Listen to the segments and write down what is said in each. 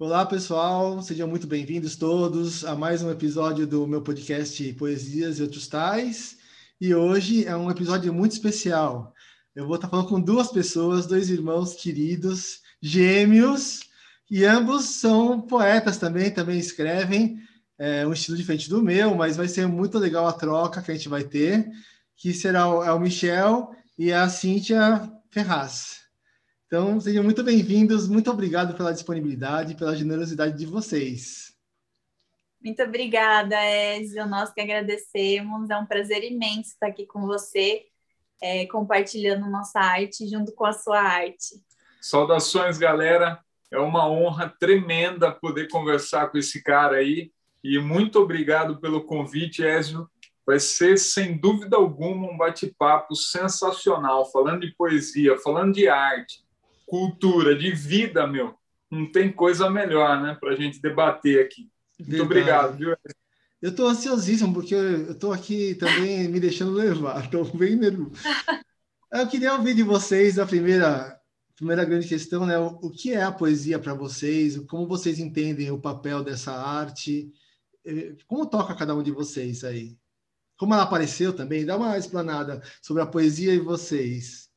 Olá, pessoal, sejam muito bem-vindos todos a mais um episódio do meu podcast Poesias e Outros Tais. E hoje é um episódio muito especial. Eu vou estar falando com duas pessoas, dois irmãos queridos, gêmeos, e ambos são poetas também, também escrevem, é, um estilo diferente do meu, mas vai ser muito legal a troca que a gente vai ter, que será o, é o Michel e a Cíntia Ferraz. Então, sejam muito bem-vindos. Muito obrigado pela disponibilidade, pela generosidade de vocês. Muito obrigada, Ezio. Nós que agradecemos. É um prazer imenso estar aqui com você, é, compartilhando nossa arte junto com a sua arte. Saudações, galera. É uma honra tremenda poder conversar com esse cara aí. E muito obrigado pelo convite, Ezio. Vai ser, sem dúvida alguma, um bate-papo sensacional, falando de poesia, falando de arte, cultura, de vida, meu. Não tem coisa melhor, né, para a gente debater aqui. Muito Verdade. obrigado, viu? Eu estou ansiosíssimo, porque eu estou aqui também me deixando levar, estou bem nervoso. Eu queria ouvir de vocês a primeira, primeira grande questão, né? O, o que é a poesia para vocês? Como vocês entendem o papel dessa arte? Eh, como toca cada um de vocês aí? Como ela apareceu também? Dá uma explanada sobre a poesia e vocês.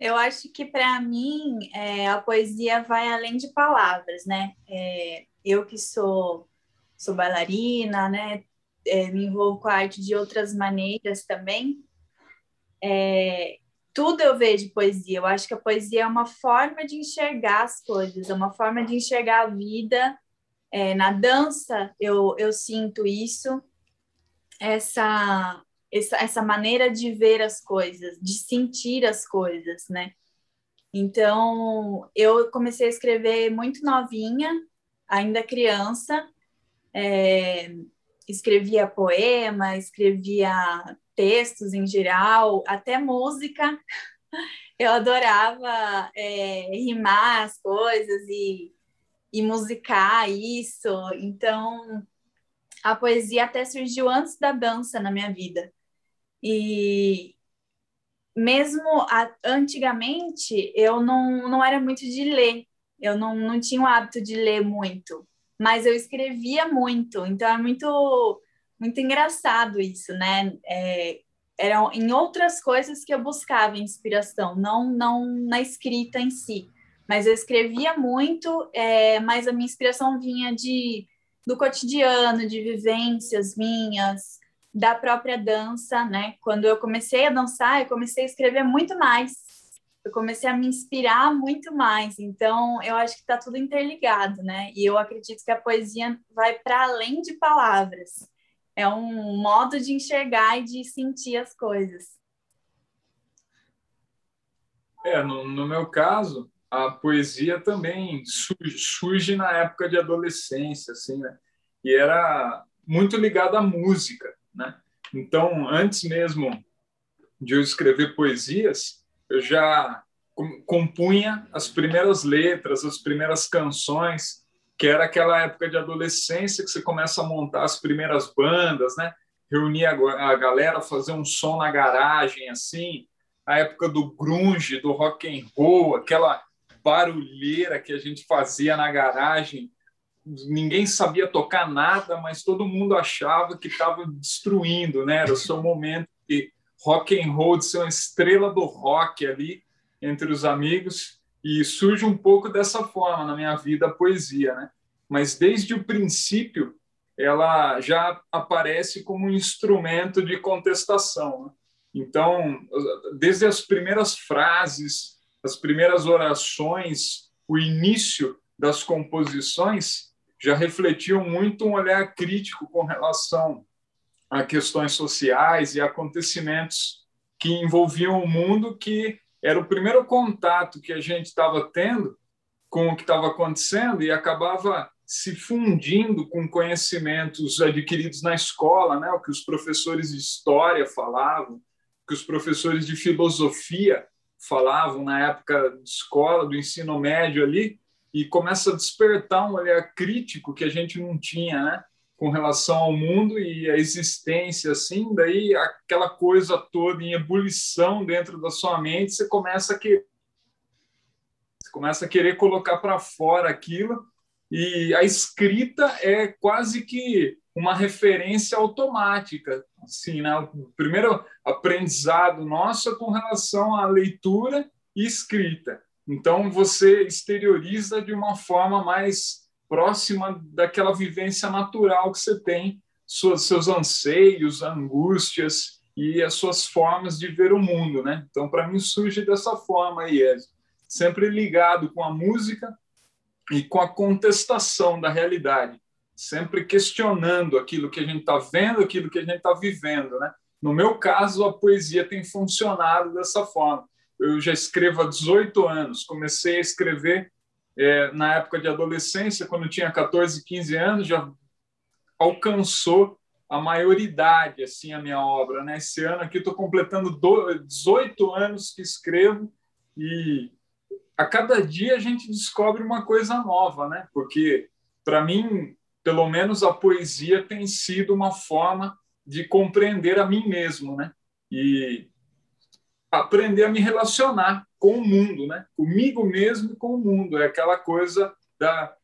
Eu acho que para mim é, a poesia vai além de palavras, né? É, eu que sou sou bailarina, né? É, me envolvo com a arte de outras maneiras também. É, tudo eu vejo poesia. Eu acho que a poesia é uma forma de enxergar as coisas, é uma forma de enxergar a vida. É, na dança eu, eu sinto isso, essa essa, essa maneira de ver as coisas, de sentir as coisas, né? Então, eu comecei a escrever muito novinha, ainda criança, é, escrevia poema, escrevia textos em geral, até música. Eu adorava é, rimar as coisas e, e musicar isso. Então, a poesia até surgiu antes da dança na minha vida. E mesmo a, antigamente, eu não, não era muito de ler, eu não, não tinha o hábito de ler muito, mas eu escrevia muito, então é muito, muito engraçado isso, né? É, eram em outras coisas que eu buscava inspiração, não, não na escrita em si. Mas eu escrevia muito, é, mas a minha inspiração vinha de do cotidiano, de vivências minhas, da própria dança, né? Quando eu comecei a dançar, eu comecei a escrever muito mais. Eu comecei a me inspirar muito mais. Então, eu acho que está tudo interligado, né? E eu acredito que a poesia vai para além de palavras. É um modo de enxergar e de sentir as coisas. É, no, no meu caso, a poesia também surge, surge na época de adolescência, assim, né? E era muito ligado à música. Né? Então, antes mesmo de eu escrever poesias, eu já compunha as primeiras letras, as primeiras canções, que era aquela época de adolescência que você começa a montar as primeiras bandas, né? Reunir a galera, fazer um som na garagem, assim, a época do grunge, do rock and roll, aquela barulheira que a gente fazia na garagem ninguém sabia tocar nada, mas todo mundo achava que estava destruindo, né? Era o seu momento de rock and roll, de ser uma estrela do rock ali entre os amigos e surge um pouco dessa forma na minha vida a poesia, né? Mas desde o princípio ela já aparece como um instrumento de contestação. Né? Então, desde as primeiras frases, as primeiras orações, o início das composições já refletiam muito um olhar crítico com relação a questões sociais e acontecimentos que envolviam o mundo, que era o primeiro contato que a gente estava tendo com o que estava acontecendo e acabava se fundindo com conhecimentos adquiridos na escola, né? o que os professores de história falavam, o que os professores de filosofia falavam na época de escola, do ensino médio ali, e começa a despertar um olhar crítico que a gente não tinha, né? com relação ao mundo e a existência, assim, daí aquela coisa toda em ebulição dentro da sua mente, você começa a querer Você começa a querer colocar para fora aquilo e a escrita é quase que uma referência automática. Assim, né? O primeiro aprendizado nosso é com relação à leitura e escrita. Então, você exterioriza de uma forma mais próxima daquela vivência natural que você tem, suas, seus anseios, angústias e as suas formas de ver o mundo. Né? Então, para mim, surge dessa forma aí, sempre ligado com a música e com a contestação da realidade, sempre questionando aquilo que a gente está vendo, aquilo que a gente está vivendo, né? No meu caso, a poesia tem funcionado dessa forma. Eu já escrevo há 18 anos, comecei a escrever é, na época de adolescência, quando tinha 14, 15 anos, já alcançou a maioridade, assim, a minha obra, né? Esse ano aqui estou completando 18 anos que escrevo e a cada dia a gente descobre uma coisa nova, né? Porque, para mim, pelo menos a poesia tem sido uma forma de compreender a mim mesmo, né? E aprender a me relacionar com o mundo, né? Comigo mesmo e com o mundo. É aquela coisa da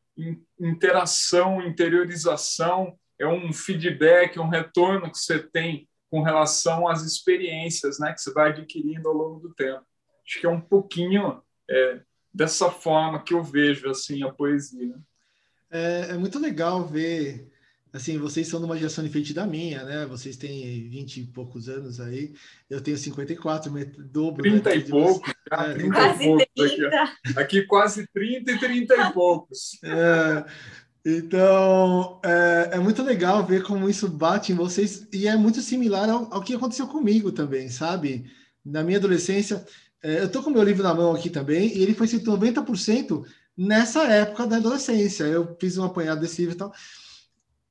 interação, interiorização, é um feedback, um retorno que você tem com relação às experiências, né? Que você vai adquirindo ao longo do tempo. Acho que é um pouquinho é, dessa forma que eu vejo assim a poesia. É, é, muito legal ver, assim, vocês são de uma geração diferente da minha, né? Vocês têm 20 e poucos anos aí, eu tenho 54, dobro. 30 né? e poucos, é, 30 quase e poucos 30. Aqui, aqui, quase 30 e 30 e poucos. É, então, é, é, muito legal ver como isso bate em vocês, e é muito similar ao, ao que aconteceu comigo também, sabe? Na minha adolescência, é, eu estou com meu livro na mão aqui também, e ele foi escrito 90% nessa época da adolescência. Eu fiz um apanhado desse livro e tal.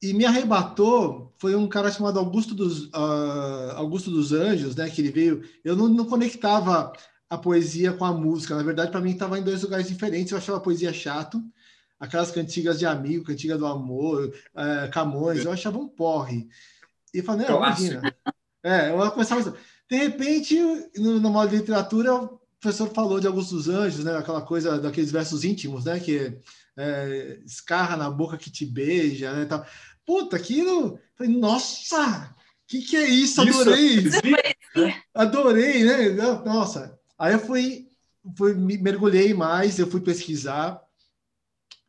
E me arrebatou foi um cara chamado Augusto dos, uh, Augusto dos Anjos, né? Que ele veio. Eu não, não conectava a poesia com a música. Na verdade, para mim, estava em dois lugares diferentes. Eu achava a poesia chato. Aquelas cantigas de amigo, cantiga do amor, uh, Camões, eu achava um porre. E falei, não, imagina. É, eu começava. De repente, no, no modo de literatura, o professor falou de Augusto dos Anjos, né? Aquela coisa daqueles versos íntimos, né? Que é, escarra na boca que te beija, né? Tal. Puta, aquilo. Falei, nossa! O que, que é isso? Adorei! Isso, Adorei, né? Nossa! Aí eu fui, fui, mergulhei mais, eu fui pesquisar.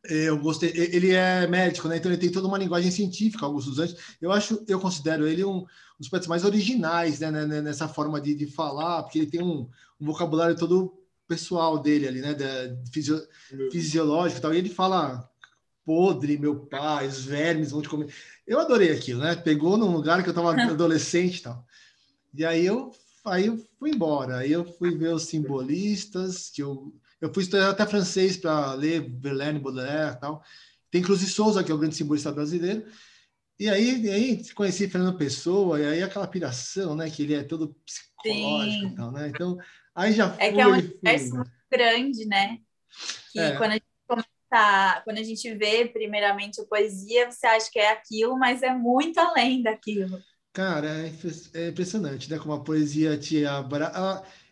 Eu gostei. Ele é médico, né? Então ele tem toda uma linguagem científica, Augusto dos Anjos. Eu acho, eu considero ele um, dos poetas mais originais né, né, né, nessa forma de, de falar, porque ele tem um, um vocabulário todo pessoal dele ali, né, da, fisio, fisiológico e tal, e ele fala podre, meu pai, os vermes vão te comer. Eu adorei aquilo, né? Pegou num lugar que eu estava adolescente e tal. E aí eu, aí eu fui embora. Aí eu fui ver os simbolistas, que eu, eu fui estudar até francês para ler Verlaine, Baudelaire e tal. Tem Cruz e Souza, que é o grande simbolista brasileiro. E aí, e aí conheci Fernando Pessoa, e aí aquela piração, né? Que ele é todo psicológico Sim. e tal, né? Então, aí já É que é um universo muito grande, né? Que é. quando a gente começa, quando a gente vê primeiramente a poesia, você acha que é aquilo, mas é muito além daquilo. Cara, é, é impressionante, né? Como a poesia te abra...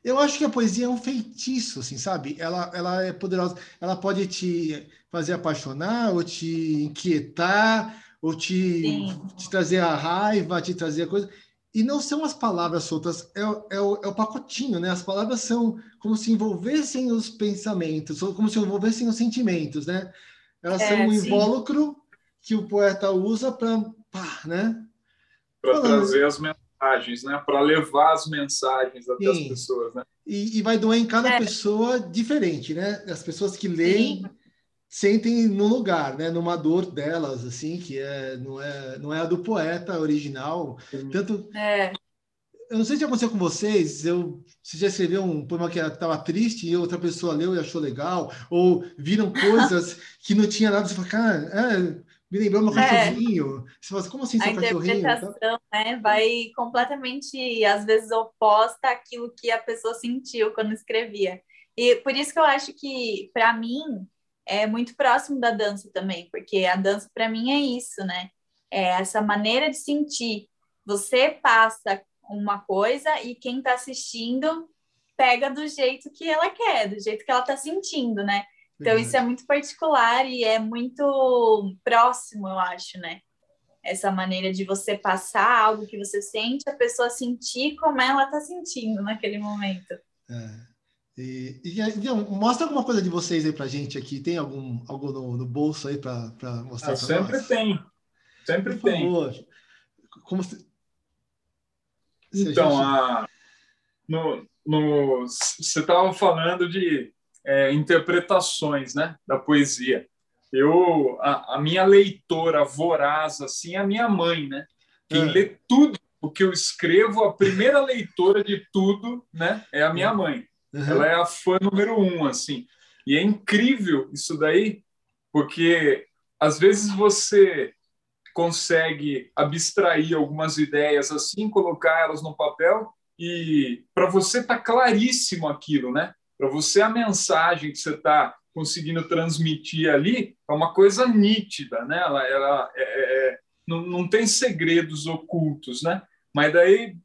Eu acho que a poesia é um feitiço, assim, sabe? Ela, ela é poderosa. Ela pode te fazer apaixonar ou te inquietar ou te, te trazer a raiva, te trazer a coisa. E não são as palavras soltas, é, é, o, é o pacotinho, né? As palavras são como se envolvessem os pensamentos, ou como se envolvessem os sentimentos, né? Elas é, são um sim. invólucro que o poeta usa para, né? Para trazer as mensagens, né? Para levar as mensagens até sim. as pessoas, né? E, e, vai doer em cada é. pessoa diferente, né? As pessoas que leem sim sentem no lugar, né, numa dor delas, assim, que é não é não é a do poeta original, tanto é. Eu não sei se aconteceu com vocês, eu, você já escreveu um poema que estava triste e outra pessoa leu e achou legal, ou viram coisas que não tinha nada, você fala, cara, é, me lembrou meu é. cachorrinho. É. Você fala, como assim seu a cachorrinho? A interpretação né, vai completamente, às vezes, oposta àquilo que a pessoa sentiu quando escrevia. E por isso que eu acho que, para mim, é muito próximo da dança também, porque a dança para mim é isso, né? É essa maneira de sentir. Você passa uma coisa e quem está assistindo pega do jeito que ela quer, do jeito que ela está sentindo, né? Então, isso é muito particular e é muito próximo, eu acho, né? Essa maneira de você passar algo que você sente, a pessoa sentir como ela está sentindo naquele momento. É. E, e, então, mostra alguma coisa de vocês aí pra gente aqui. Tem algum algo no, no bolso aí para mostrar? Ah, sempre nós? tem. Sempre Por tem. Favor. Como se... Se então, a, gente... a no, no, você estava falando de é, interpretações né, da poesia. Eu, a, a, minha leitora voraz assim, é a minha mãe, né? Quem é. lê tudo o que eu escrevo, a primeira leitora de tudo, né, é a minha mãe. Uhum. Ela é a fã número um, assim. E é incrível isso daí, porque às vezes você consegue abstrair algumas ideias assim, colocar elas no papel e para você tá claríssimo aquilo, né? Para você a mensagem que você está conseguindo transmitir ali é uma coisa nítida, né? Ela, ela é, é, é não, não tem segredos ocultos, né? Mas daí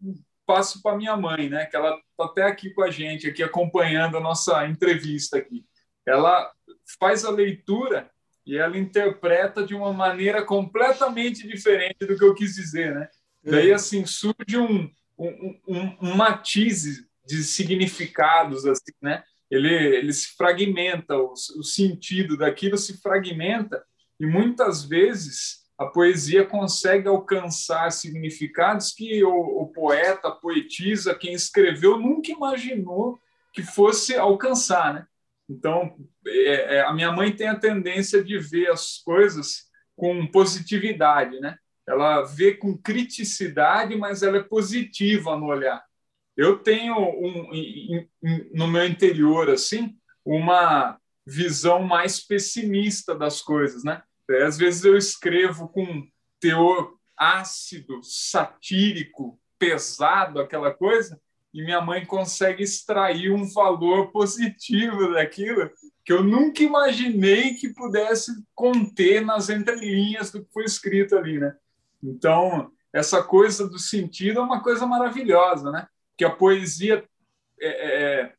passo para minha mãe, né? Que ela está até aqui com a gente, aqui acompanhando a nossa entrevista aqui. Ela faz a leitura e ela interpreta de uma maneira completamente diferente do que eu quis dizer, né? É. Daí assim surge um, um, um, um matiz de significados, assim, né? Ele, ele se fragmenta, o, o sentido daquilo se fragmenta e muitas vezes a poesia consegue alcançar significados que o, o poeta, a poetisa, quem escreveu, nunca imaginou que fosse alcançar, né? Então, é, é, a minha mãe tem a tendência de ver as coisas com positividade, né? Ela vê com criticidade, mas ela é positiva no olhar. Eu tenho um, no meu interior assim uma visão mais pessimista das coisas, né? É, às vezes eu escrevo com teor ácido, satírico, pesado, aquela coisa, e minha mãe consegue extrair um valor positivo daquilo que eu nunca imaginei que pudesse conter nas entrelinhas do que foi escrito ali, né? Então, essa coisa do sentido é uma coisa maravilhosa, né? Que a poesia é, é,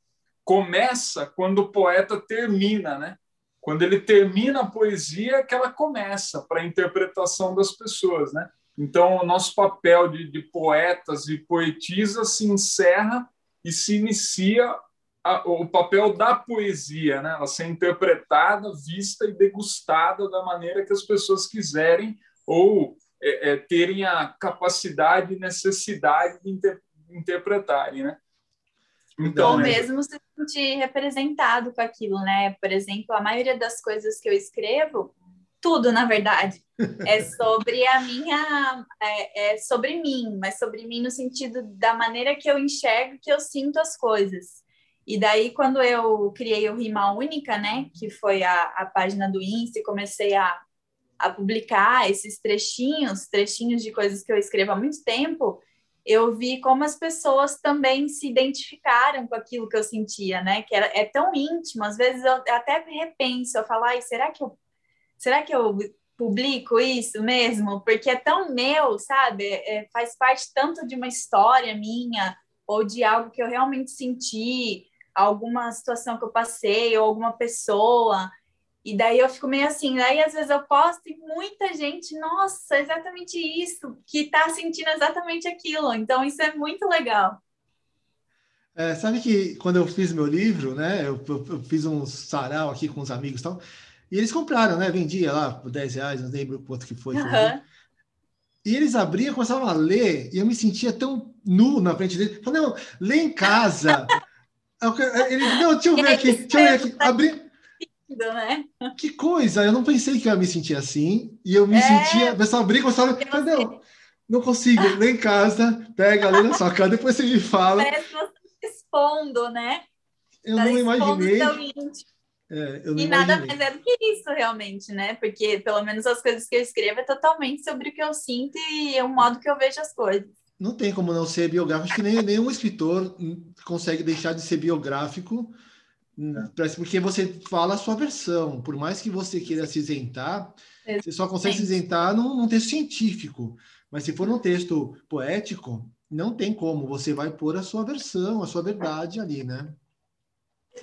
começa quando o poeta termina, né? Quando ele termina a poesia, é que ela começa para a interpretação das pessoas, né? Então, o nosso papel de, de poetas e poetisas se encerra e se inicia a, o papel da poesia, né? Ela ser interpretada, vista e degustada da maneira que as pessoas quiserem ou é, é, terem a capacidade e necessidade de inter, interpretarem, né? Então, Ou mesmo se sentir representado com aquilo, né? Por exemplo, a maioria das coisas que eu escrevo, tudo, na verdade, é sobre a minha, é, é, sobre mim, mas sobre mim no sentido da maneira que eu enxergo, que eu sinto as coisas. E daí, quando eu criei o Rima Única, né, que foi a, a página do Insta, e comecei a, a publicar esses trechinhos, trechinhos de coisas que eu escrevo há muito tempo, eu vi como as pessoas também se identificaram com aquilo que eu sentia, né? Que era, é tão íntimo, às vezes eu até repenso, eu falo, ai, será que eu, será que eu publico isso mesmo? Porque é tão meu, sabe? É, faz parte tanto de uma história minha ou de algo que eu realmente senti, alguma situação que eu passei ou alguma pessoa. E daí eu fico meio assim, daí às vezes eu posto e muita gente, nossa, exatamente isso, que está sentindo exatamente aquilo. Então isso é muito legal. É, sabe que quando eu fiz meu livro, né, eu, eu, eu, fiz um sarau aqui com os amigos e tal, e eles compraram, né, vendia lá por 10 reais, não lembro quanto que foi. Uhum. E eles abriam, começavam a ler, e eu me sentia tão nu na frente deles. Falei, não, lê em casa. Ele, não, deixa eu ver aqui, deixa eu ver aqui. Abri, né? Que coisa! Eu não pensei que eu ia me sentir assim. E eu me é... sentia. O pessoal briga, o pessoal. Você... Não, não consigo. Lê em casa, pega, lê na sua casa, depois você me fala. Parece que você expondo, né? Eu tá não imaginei. É, eu não e imaginei. nada mais é do que isso, realmente, né? Porque pelo menos as coisas que eu escrevo é totalmente sobre o que eu sinto e é o modo que eu vejo as coisas. Não tem como não ser biográfico. Acho que nem, nenhum escritor consegue deixar de ser biográfico porque você fala a sua versão. Por mais que você queira se isentar, você só consegue se isentar num, num, texto científico. Mas se for num texto poético, não tem como, você vai pôr a sua versão, a sua verdade ali, né?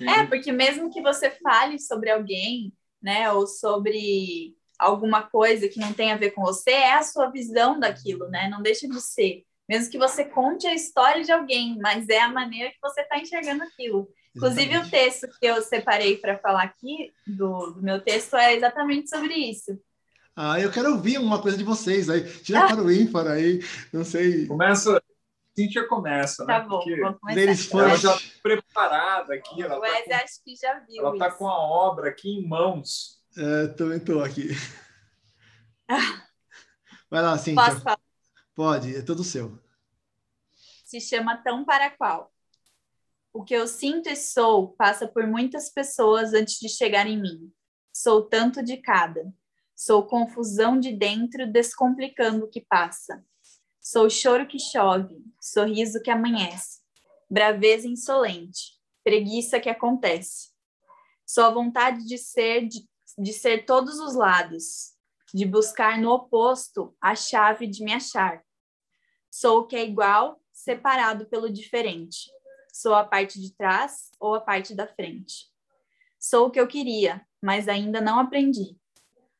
É, porque mesmo que você fale sobre alguém, né, ou sobre alguma coisa que não tem a ver com você, é a sua visão daquilo, né? Não deixa de ser. Mesmo que você conte a história de alguém, mas é a maneira que você está enxergando aquilo. Inclusive, o texto que eu separei para falar aqui, do, do, meu texto, é exatamente sobre isso. Ah, eu quero ouvir uma coisa de vocês aí. Tira ah. para o ímpar aí, não sei. Começa, Cíntia começa, né? Tá bom, Porque vamos começar. Ela já preparada aqui. Ela tá acho que já viu Ela está com a obra aqui em mãos. É, também estou aqui. Vai lá, Cíntia. Posso falar? Pode, é todo seu. Se chama Tão Para Qual. O que eu sinto e sou passa por muitas pessoas antes de chegar em mim. Sou tanto de cada. Sou confusão de dentro, descomplicando o que passa. Sou choro que chove, sorriso que amanhece, braveza insolente, preguiça que acontece. Sou a vontade de ser de, de ser todos os lados, de buscar no oposto a chave de me achar. Sou o que é igual, separado pelo diferente. Sou a parte de trás ou a parte da frente. Sou o que eu queria, mas ainda não aprendi.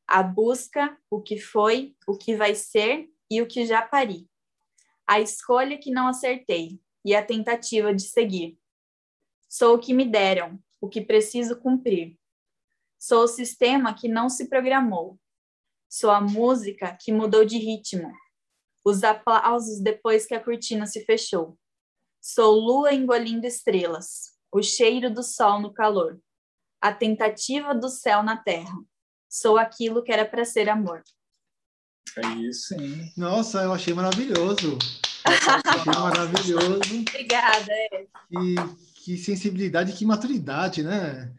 A busca, o que foi, o que vai ser e o que já pari. A escolha que não acertei e a tentativa de seguir. Sou o que me deram, o que preciso cumprir. Sou o sistema que não se programou. Sou a música que mudou de ritmo. Os aplausos depois que a cortina se fechou. Sou lua engolindo estrelas, o cheiro do sol no calor, a tentativa do céu na terra. Sou aquilo que era para ser amor. É isso, hein? Nossa, eu achei maravilhoso. achei maravilhoso. Obrigada. É. E que sensibilidade, que maturidade, né?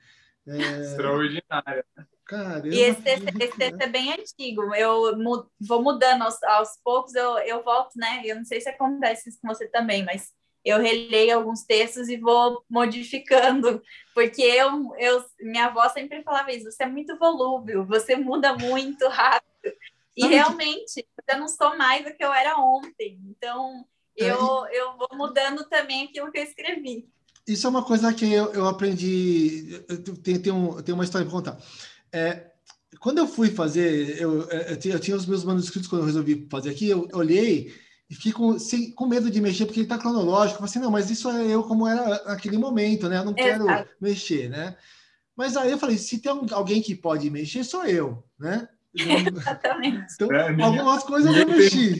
É... Extraordinária. Caramba, e esse texto, esse texto é bem antigo. Eu vou mudando aos, aos poucos, eu, eu volto, né? Eu não sei se acontece isso com você também, mas eu releio alguns textos e vou modificando, porque eu, eu, minha avó sempre falava isso, você é muito volúvel, você muda muito rápido. E realmente, eu não sou mais o que eu era ontem. Então, eu, eu vou mudando também aquilo que eu escrevi. Isso é uma coisa que eu, eu aprendi, tem, tem, um, tem uma história para contar. É, quando eu fui fazer, eu, eu, eu, tinha os meus manuscritos quando eu resolvi fazer aqui, eu olhei e com, sem, com medo de mexer, porque ele está cronológico. Assim, não, mas isso é eu como era naquele momento, né? Eu não quero mexer, né? Mas aí eu falei, se tem alguém que pode mexer, sou eu, né? Exatamente. Então, é, algumas coisas eu mexi.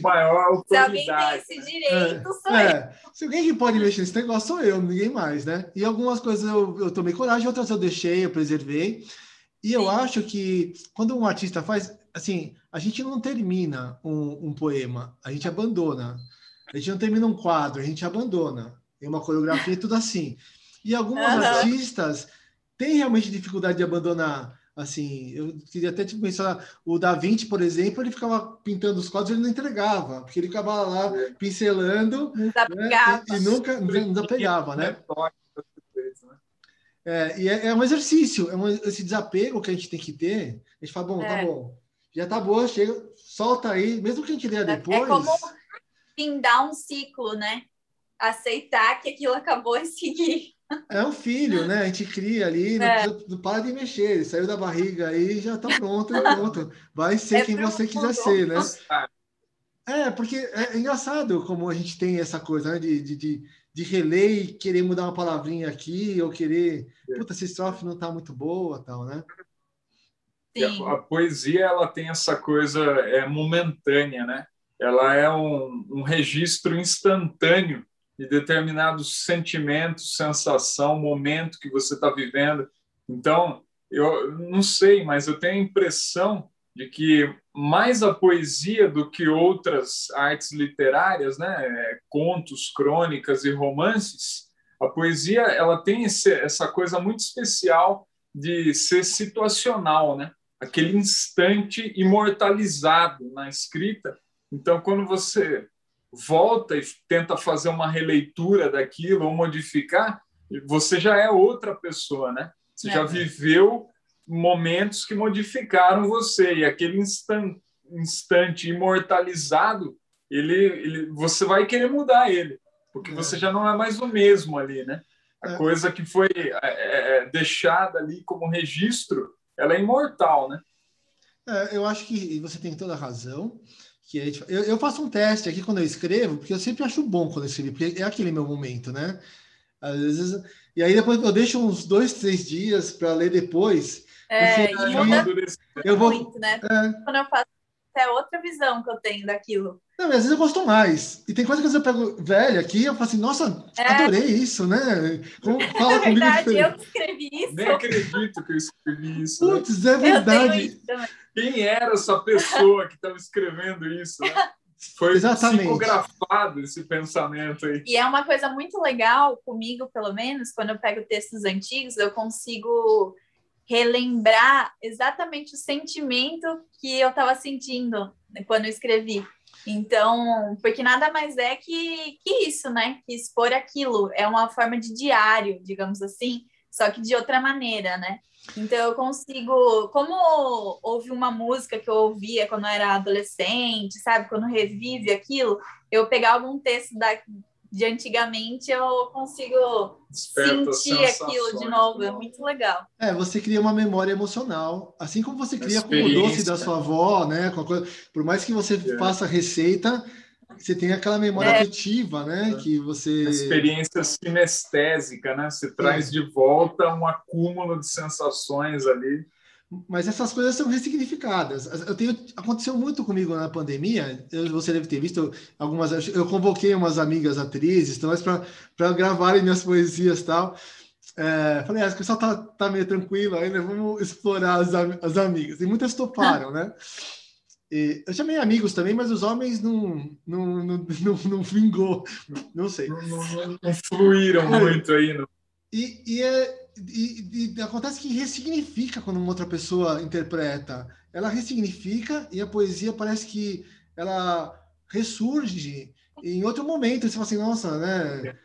Se alguém tem esse direito, é, sou é. eu. Se alguém que pode mexer nesse negócio, sou eu, ninguém mais, né? E algumas coisas eu, eu tomei coragem, outras eu deixei, eu preservei. E eu Sim. acho que quando um artista faz, assim, a gente não termina um, um, poema, a gente abandona. A gente não termina um quadro, a gente abandona. Tem uma coreografia e tudo assim. E alguns uhum. artistas têm realmente dificuldade de abandonar. Assim, eu queria até te mencionar, o Da Vinci, por exemplo, ele ficava pintando os quadros, ele não entregava, porque ele ficava lá pincelando né, e, e, nunca desapegava, né? É, e é, é, um exercício, é um, esse desapego que a gente tem que ter. A gente fala, bom, tá é. tá bom, já tá boa, chega, solta aí, mesmo que a gente leia depois. É como findar um ciclo, né? Aceitar que aquilo acabou e seguir. É um filho, né? A gente cria ali, não, é. não para de mexer, ele saiu da barriga aí já tá pronto, é pronto. Vai ser é quem você quiser ser, né? É, porque é engraçado como a gente tem essa coisa né? de, de, de de reler e querer mudar uma palavrinha aqui, ou querer, é. puta, essa estrofe não está muito boa, tal, né? A, a, poesia, ela tem essa coisa é momentânea, né? Ela é um, um registro instantâneo de determinados sentimentos, sensação, momento que você está vivendo. Então, eu não sei, mas eu tenho a impressão de que mais a poesia do que outras artes literárias, né, contos, crônicas e romances, a poesia ela tem esse, essa coisa muito especial de ser situacional, né? Aquele instante imortalizado na escrita. Então, quando você volta e tenta fazer uma releitura daquilo ou modificar, você já é outra pessoa, né? Você é. já viveu momentos que modificaram você e aquele instante, instante imortalizado ele, ele, você vai querer mudar ele, porque é. você já não é mais o mesmo ali, né? A é. coisa que foi é, é, é deixada ali como registro, ela é imortal, né? É, eu acho que você tem toda a razão. Que eu, eu faço um teste aqui quando eu escrevo, porque eu sempre acho bom quando eu escrevo, porque é aquele meu momento, né? Às vezes, e aí depois eu deixo uns dois, três dias para ler depois. É, e muda eu vou, muito, né? É. Quando eu faço é outra visão que eu tenho daquilo. Não, às vezes eu gosto mais. E tem coisa que eu pego velha aqui, eu falo assim, nossa, é. adorei isso, né? Como, fala é verdade, eu que escrevi isso. Nem acredito que eu escrevi isso. Né? Putz, né? é verdade. Quem era essa pessoa que estava escrevendo isso, né? Foi Exatamente. psicografado esse pensamento aí. E é uma coisa muito legal comigo, pelo menos, quando eu pego textos antigos, eu consigo relembrar exatamente o sentimento que eu estava sentindo quando eu escrevi. Então, porque nada mais é que, que isso, né? Que expor aquilo é uma forma de diário, digamos assim, só que de outra maneira, né? Então eu consigo, como houve uma música que eu ouvia quando eu era adolescente, sabe? Quando revive aquilo, eu pegar algum texto da, de antigamente, eu consigo Desperta sentir aquilo de novo. É muito legal. É, você cria uma memória emocional, assim como você cria com o doce da sua avó, né? Coisa, por mais que você é. faça receita, você tem aquela memória é. afetiva, né? É. Que você. experiência sinestésica, né? Você traz é. de volta um acúmulo de sensações ali. Mas essas coisas são ressignificadas. Eu tenho, aconteceu muito comigo na pandemia. Eu, você deve ter visto algumas. Eu convoquei umas amigas atrizes, então, para gravarem minhas poesias tal. É, falei, ah, o pessoal tá, tá meio tranquilo ainda, vamos explorar as, as amigas. E muitas toparam, né? E eu chamei amigos também, mas os homens não, não, não, não, não vingou, não sei. Não, não, não fluíram é. muito aí. E, e, é, e, e, acontece que ressignifica quando uma outra pessoa interpreta. Ela ressignifica e a poesia parece que ela ressurge em outro momento. Você fala assim, nossa, né?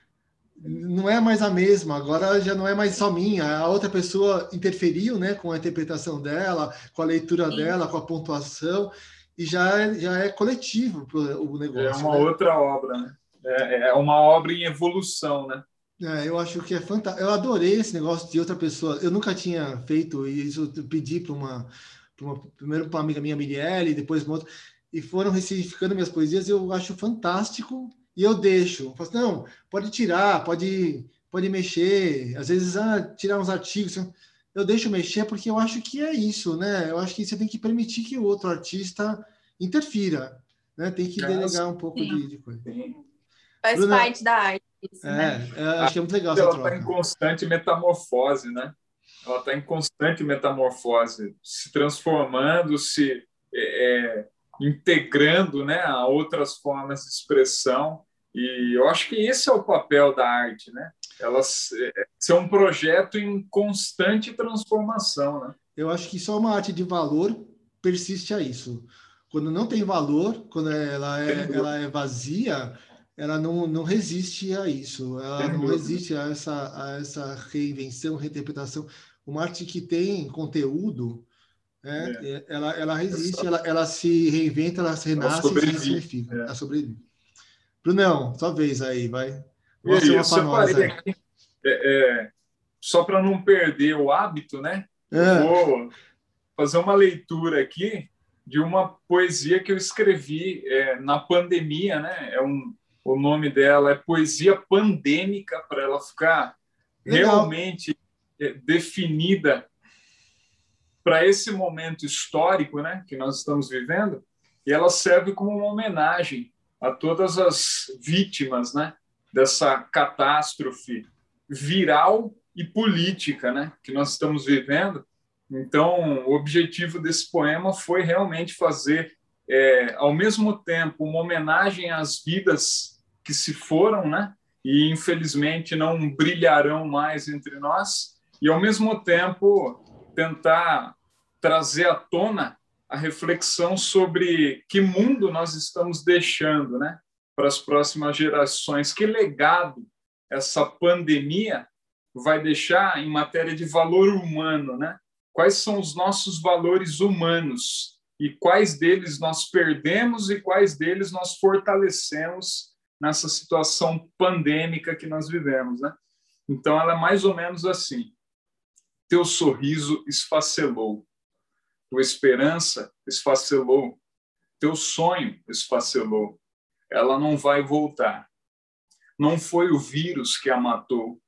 Não é mais a mesma, agora já não é mais só minha. A outra pessoa interferiu né, com a interpretação dela, com a leitura Sim. dela, com a pontuação e já é, já é coletivo o negócio. É uma né? outra obra, né? É, é uma obra em evolução, né? É, eu acho que é fantástico. Eu adorei esse negócio de outra pessoa. Eu nunca tinha feito isso. Eu pedi para uma, uma, primeiro para uma amiga minha, Mirielle, depois uma outra, e foram ressignificando minhas poesias. Eu acho fantástico e eu deixo. Eu falo, assim, não, pode tirar, pode, pode mexer. Às vezes, ah, tirar uns artigos eu deixo mexer porque eu acho que é isso, né? Eu acho que você tem que permitir que o outro artista interfira, né? Tem que delegar um pouco de, de, coisa. Faz Bruna, parte da arte. Isso, é, né? acho que é muito legal essa Ela está em constante metamorfose, né? Ela está em constante metamorfose, se transformando, se é, é, integrando né, a outras formas de expressão. E eu acho que esse é o papel da arte, né? elas é, são um projeto em constante transformação, né? Eu acho que só uma arte de valor persiste a isso. Quando não tem valor, quando ela é, ela é vazia, ela não, não resiste a isso. Ela não resiste a essa, a essa reinvenção, reinterpretação. Uma arte que tem conteúdo, né, é. ela, ela resiste, ela, ela se reinventa, ela se renasce ela e se ressignifica. É. Ela sobrevive. Brunão, sua vez aí, vai. Você eu separei aqui, é, é, só para não perder o hábito, né? É. Vou fazer uma leitura aqui de uma poesia que eu escrevi é, na pandemia, né? É um, o nome dela é Poesia Pandêmica, para ela ficar Legal. realmente é, definida para esse momento histórico né, que nós estamos vivendo, e ela serve como uma homenagem a todas as vítimas né, dessa catástrofe viral e política né, que nós estamos vivendo. Então, o objetivo desse poema foi realmente fazer, é, ao mesmo tempo, uma homenagem às vidas que se foram, né, e infelizmente não brilharão mais entre nós, e ao mesmo tempo tentar trazer à tona a reflexão sobre que mundo nós estamos deixando, né? para as próximas gerações. Que legado essa pandemia vai deixar em matéria de valor humano, né? Quais são os nossos valores humanos e quais deles nós perdemos e quais deles nós fortalecemos nessa situação pandêmica que nós vivemos, né? Então ela é mais ou menos assim: teu sorriso esfacelou, tua esperança esfacelou, teu sonho esfacelou. Ela não vai voltar. Não foi o vírus que a matou,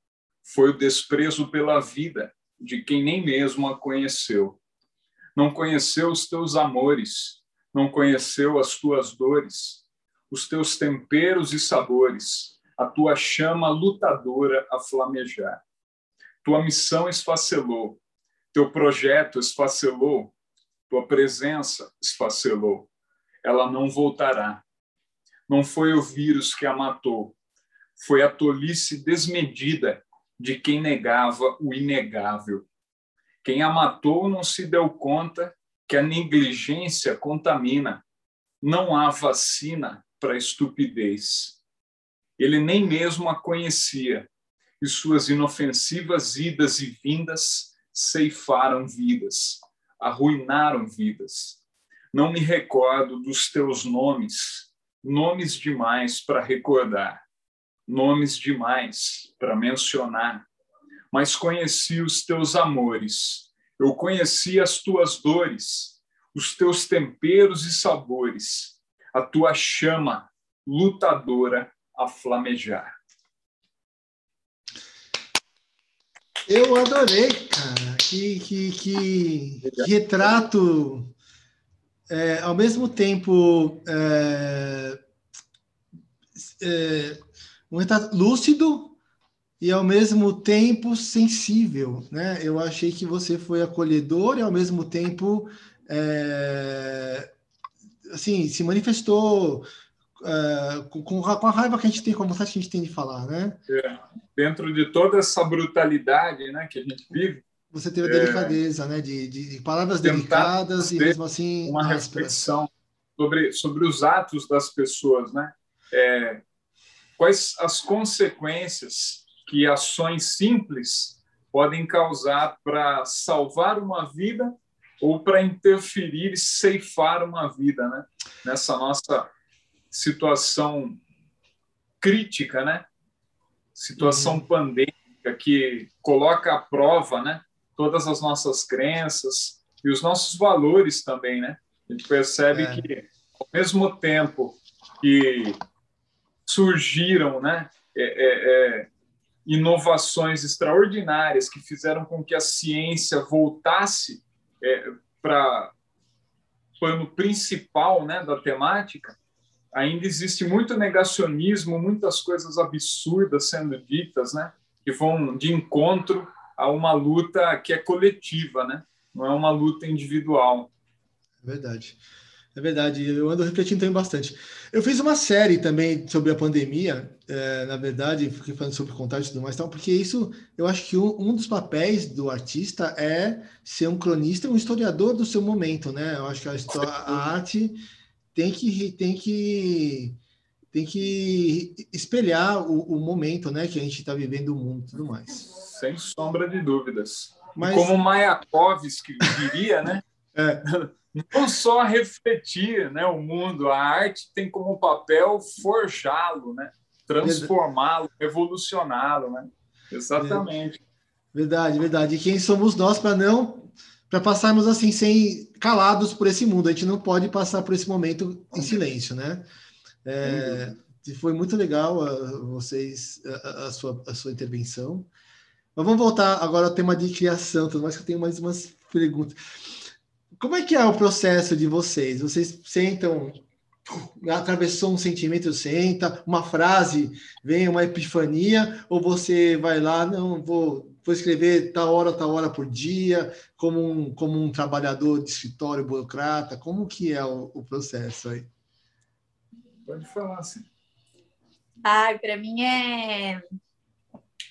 foi o desprezo pela vida de quem nem mesmo a conheceu. Não conheceu os teus amores, não conheceu as tuas dores, os teus temperos e sabores, a tua chama lutadora a flamejar. Tua missão esfacelou, teu projeto esfacelou, tua presença esfacelou. Ela não voltará. Não foi o vírus que a matou, foi a tolice desmedida de quem negava o inegável. Quem a matou não se deu conta que a negligência contamina. Não há vacina para estupidez. Ele nem mesmo a conhecia, e suas inofensivas idas e vindas ceifaram vidas, arruinaram vidas. Não me recordo dos teus nomes, nomes demais para recordar nomes demais para mencionar, mas conheci os teus amores, eu conheci as tuas dores, os teus temperos e sabores, a tua chama lutadora a flamejar. Eu adorei, cara. Que, que, que, retrato, é, ao mesmo tempo, é, é, um retrato lúcido e ao mesmo tempo sensível, né? Eu achei que você foi acolhedor e ao mesmo tempo é, assim se manifestou é, com, com, a raiva que a gente tem, com a vontade que a gente tem de falar, né? É, dentro de toda essa brutalidade, né, que a gente vive, você teve a é. delicadeza, né, de, de palavras delicadas e mesmo assim uma ásperas. reflexão sobre sobre os atos das pessoas, né? É, quais as consequências que ações simples podem causar para salvar uma vida ou para interferir e ceifar uma vida, né? Nessa nossa situação crítica, né? Situação uhum. pandêmica que coloca à prova, né? Todas as nossas crenças e os nossos valores também, né? A gente percebe é. que ao mesmo tempo que surgiram né, é, é, é, inovações extraordinárias que fizeram com que a ciência voltasse é, para o plano principal né, da temática, ainda existe muito negacionismo, muitas coisas absurdas sendo ditas, né, que vão de encontro a uma luta que é coletiva, né, não é uma luta individual. Verdade. É verdade, eu ando refletindo também bastante. Eu fiz uma série também sobre a pandemia, é, na verdade, fiquei falando sobre contágio e tudo mais, tal, porque isso, eu acho que um, um, dos papéis do artista é ser um cronista, um historiador do seu momento, né? Eu acho que a, história, a arte tem que, tem que, tem que espelhar o, o momento, né, que a gente está vivendo o mundo e tudo mais. Sem sombra de dúvidas. Mas... Como Mayakovsky diria, né? é. não só refletir né, o mundo, a arte tem como papel forjá-lo, né? transformá-lo, revolucioná-lo. Né? Exatamente. Verdade, verdade. E quem somos nós para não para passarmos assim sem calados por esse mundo? A gente não pode passar por esse momento em silêncio, né? É, foi muito legal a, ah, vocês a, a, sua, a sua intervenção. Mas vamos voltar agora ao tema de criação, tudo mais que eu tenho mais umas perguntas. Como é que é o processo de vocês? Vocês sentam, atravessou um sentimento, senta, uma frase, vem uma epifania, ou você vai lá, não, vou, vou escrever tal hora, tal hora por dia, como um, como um trabalhador de escritório, burocrata, como que é o, o processo aí? Pode falar, sim. Ah, para mim é...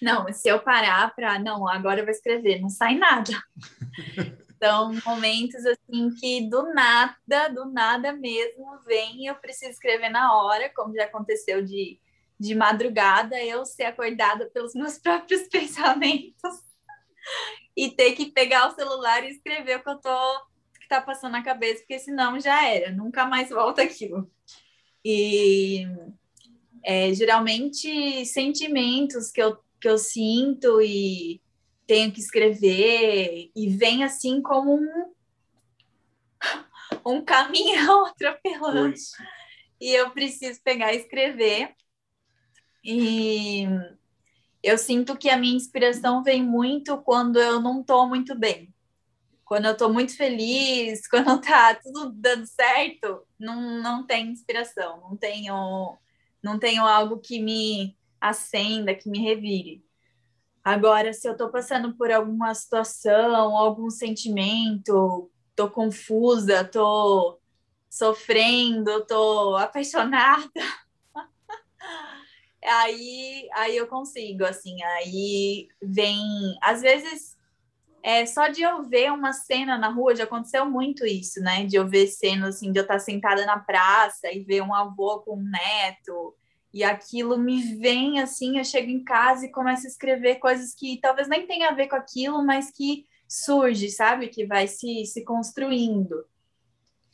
Não, se eu parar para... Não, agora eu vou escrever, não sai nada. São momentos assim que do nada, do nada mesmo, vem eu preciso escrever na hora, como já aconteceu de, de madrugada, eu ser acordada pelos meus próprios pensamentos e ter que pegar o celular e escrever o que eu tô que tá passando na cabeça, porque senão já era, nunca mais volta aquilo. E é, geralmente sentimentos que eu, que eu sinto e tenho que escrever e vem assim como um, um caminhão atropelando. Pois. E eu preciso pegar e escrever. E eu sinto que a minha inspiração vem muito quando eu não estou muito bem. Quando eu estou muito feliz, quando tá tudo dando certo, não, não tem inspiração, não tenho, não tenho algo que me acenda, que me revire. Agora, se eu estou passando por alguma situação, algum sentimento, estou confusa, estou sofrendo, estou apaixonada, aí, aí eu consigo, assim, aí vem, às vezes, é, só de eu ver uma cena na rua, já aconteceu muito isso, né, de eu ver cenas, assim, de eu estar sentada na praça e ver um avô com um neto, e aquilo me vem, assim, eu chego em casa e começo a escrever coisas que talvez nem tenha a ver com aquilo, mas que surge, sabe, que vai se, se construindo.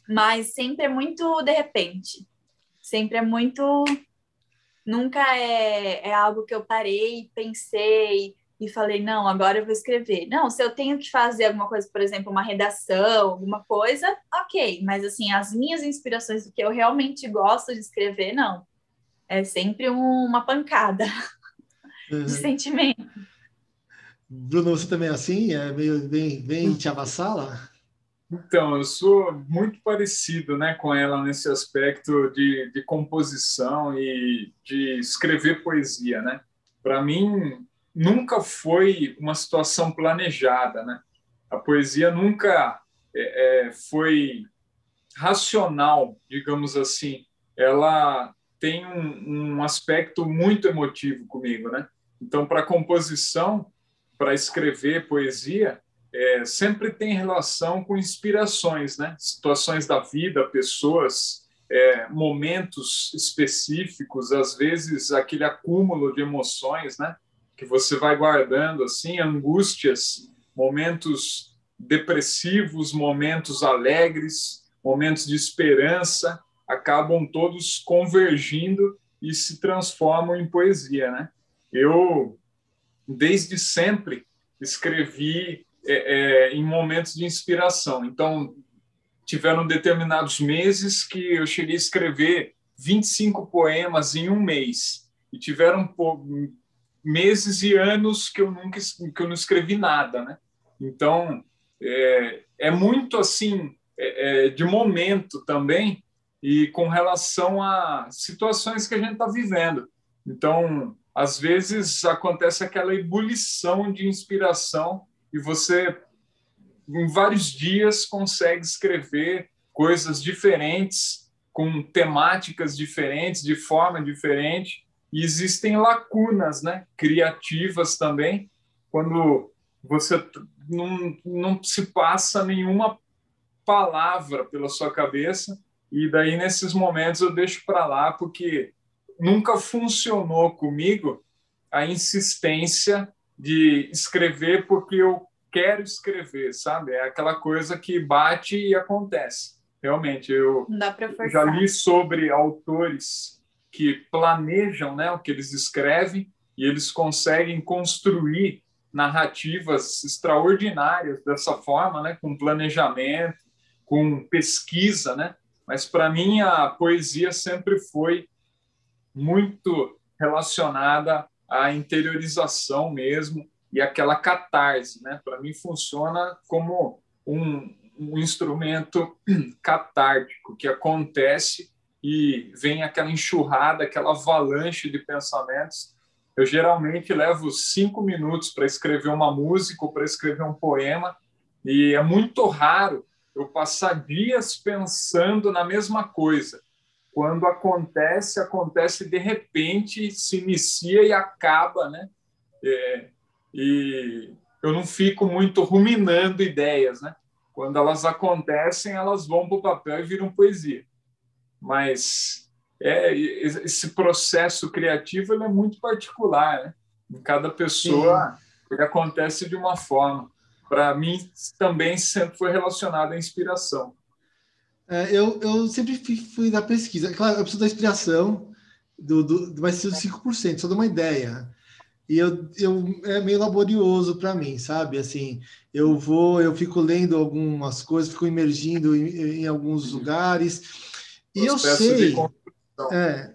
Mas sempre é muito de repente, sempre é muito nunca é, é algo que eu parei, pensei e falei, não, agora eu vou escrever. Não, se eu tenho que fazer alguma coisa, por exemplo, uma redação, alguma coisa, ok, mas assim, as minhas inspirações do que eu realmente gosto de escrever, não. É sempre um, uma pancada uhum. de sentimento. Bruno, você também é assim? É meio, vem, vem te avassala? Então, eu sou muito parecido né, com ela nesse aspecto de, de composição e de escrever poesia. Né? Para mim, nunca foi uma situação planejada. Né? A poesia nunca é, é, foi racional, digamos assim. Ela tem um, um aspecto muito emotivo comigo. Né? Então, para composição, para escrever poesia, é, sempre tem relação com inspirações, né? Situações da vida, pessoas, é, momentos específicos, às vezes aquele acúmulo de emoções, né? Que você vai guardando assim, angústias, momentos depressivos, momentos alegres, momentos de esperança, acabam todos convergindo e se transformam em poesia, né? Eu desde sempre escrevi é, é, em momentos de inspiração. Então, tiveram determinados meses que eu cheguei a escrever 25 poemas em um mês. E tiveram meses e anos que eu nunca que eu não escrevi nada, né? Então, é, é muito assim, é, é de momento também, e com relação a situações que a gente está vivendo. Então, às vezes acontece aquela ebulição de inspiração e você, em vários dias, consegue escrever coisas diferentes, com temáticas diferentes, de forma diferente, e existem lacunas né, criativas também, quando você não, não se passa nenhuma palavra pela sua cabeça, e daí nesses momentos eu deixo para lá, porque nunca funcionou comigo a insistência de escrever porque eu quero escrever, sabe? É aquela coisa que bate e acontece. Realmente, eu já li sobre autores que planejam né, o que eles escrevem e eles conseguem construir narrativas extraordinárias dessa forma, né, com planejamento, com pesquisa, né? Mas para mim a poesia sempre foi muito relacionada a interiorização mesmo e aquela catarse, né? Para mim funciona como um, um instrumento catártico que acontece e vem aquela enxurrada, aquela avalanche de pensamentos. Eu geralmente levo cinco minutos para escrever uma música ou para escrever um poema e é muito raro eu passar dias pensando na mesma coisa quando acontece, acontece de repente, se inicia e acaba, né? É, e eu não fico muito ruminando ideias, né? Quando elas acontecem, elas vão para o papel e viram poesia. Mas é, esse processo criativo é muito particular, né? Em cada pessoa Sim. ele acontece de uma forma. Para mim também sempre foi relacionado à inspiração. É, eu, eu sempre fui da pesquisa. Claro, eu preciso da inspiração, do, do, vai ser os 5%, só de uma ideia. E eu, eu é meio laborioso para mim, sabe? Assim, eu vou, eu fico lendo algumas coisas, fico emergindo em, em alguns lugares. E eu sei. É,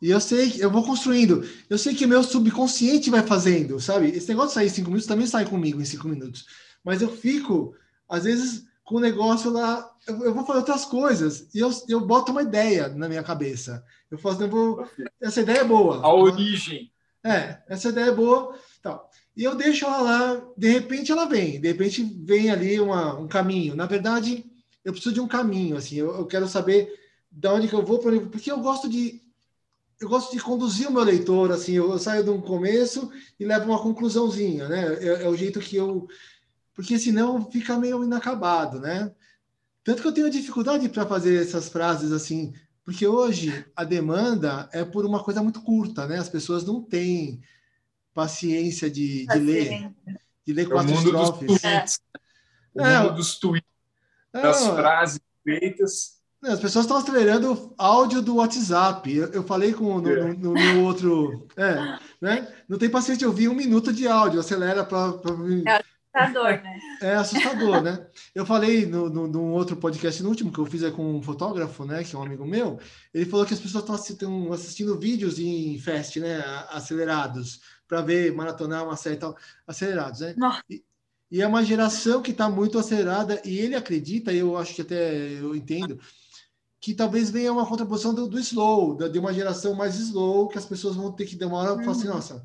e eu sei, eu vou construindo. Eu sei que meu subconsciente vai fazendo, sabe? Esse negócio de sair em cinco minutos também sai comigo em cinco minutos. Mas eu fico, às vezes, com o negócio lá, eu, eu vou fazer outras coisas e eu, eu boto uma ideia na minha cabeça. Eu faço, eu vou, essa ideia é boa. A origem. É, essa ideia é boa. Tal. E eu deixo ela lá, de repente ela vem, de repente vem ali uma, um caminho. Na verdade, eu preciso de um caminho, assim, eu, eu quero saber de onde que eu vou, porque eu gosto de eu gosto de conduzir o meu leitor, assim, eu, eu saio de um começo e levo uma conclusãozinha, né? É, é, o jeito que eu. Porque senão fica meio inacabado, né? Tanto que eu tenho dificuldade para fazer essas frases assim, porque hoje a demanda é por uma coisa muito curta, né? As pessoas não têm paciência de, de ler, de ler quatro é o mundo estrofes. Dos tweets, é. O mundo dos tweets, das frases feitas as pessoas estão acelerando áudio do WhatsApp. Eu, eu falei com no, no, no, meu outro. É, né? Não tem paciência de ouvir um minuto de áudio, acelera para. Pra... É assustador, né? É assustador, né? Eu falei no, no, no, outro podcast, no último, que eu fiz é com um fotógrafo, né? Que é um amigo meu. Ele falou que as pessoas estão assistindo, assistindo vídeos em fast, né? Acelerados, para ver, maratonar uma série e tal, acelerados, né? E, e é uma geração que está muito acelerada, e ele acredita, e eu acho que até eu entendo que talvez venha uma contraposição do, do slow, da, de uma geração mais slow, que as pessoas vão ter que demorar para falar assim, uhum. nossa,